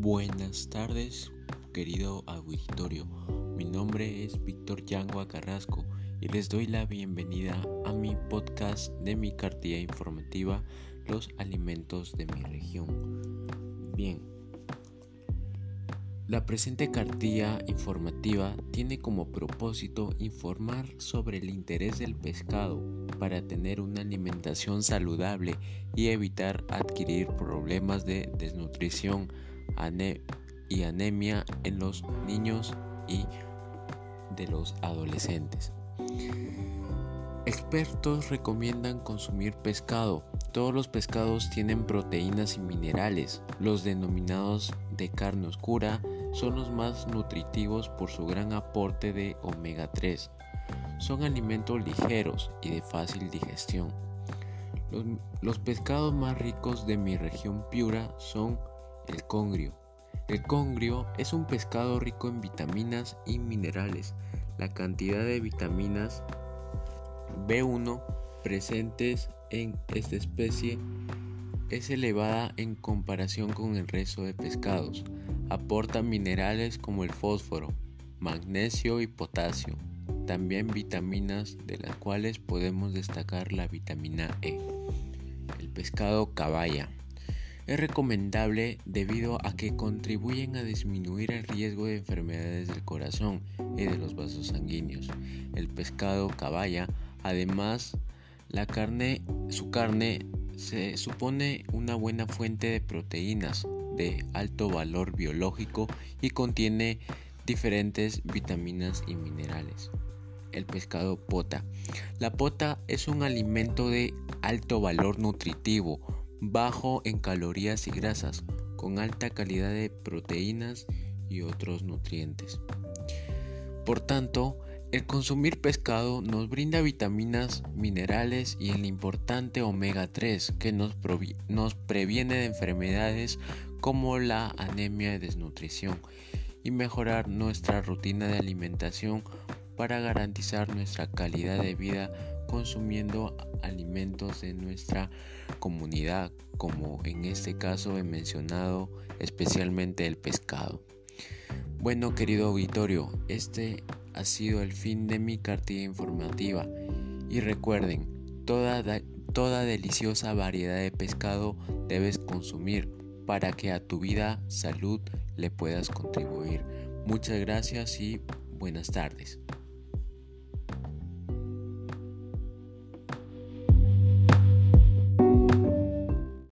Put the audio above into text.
buenas tardes, querido auditorio. Mi nombre es Víctor Yangua Carrasco y les doy la bienvenida a mi podcast de mi cartilla informativa Los alimentos de mi región. Bien, la presente cartilla informativa tiene como propósito informar sobre el interés del pescado para tener una alimentación saludable y evitar adquirir problemas de desnutrición y anemia en los niños y de los adolescentes. Expertos recomiendan consumir pescado. Todos los pescados tienen proteínas y minerales. Los denominados de carne oscura son los más nutritivos por su gran aporte de omega 3. Son alimentos ligeros y de fácil digestión. Los, los pescados más ricos de mi región Piura son el congrio. El congrio es un pescado rico en vitaminas y minerales. La cantidad de vitaminas B1 presentes en esta especie es elevada en comparación con el resto de pescados. Aporta minerales como el fósforo, magnesio y potasio. También vitaminas de las cuales podemos destacar la vitamina E. El pescado caballa. Es recomendable debido a que contribuyen a disminuir el riesgo de enfermedades del corazón y de los vasos sanguíneos. El pescado caballa, además, la carne, su carne se supone una buena fuente de proteínas de alto valor biológico y contiene diferentes vitaminas y minerales. El pescado pota. La pota es un alimento de alto valor nutritivo bajo en calorías y grasas, con alta calidad de proteínas y otros nutrientes. Por tanto, el consumir pescado nos brinda vitaminas, minerales y el importante omega 3 que nos, nos, previene de enfermedades como la anemia y desnutrición y mejorar nuestra rutina de alimentación para garantizar nuestra calidad de vida consumiendo alimentos de nuestra comunidad, como en este caso he mencionado especialmente el pescado. Bueno, querido auditorio, este ha sido el fin de mi cartilla informativa y recuerden, toda, toda deliciosa variedad de pescado debes consumir para que a tu vida, salud le puedas contribuir. Muchas gracias y buenas tardes.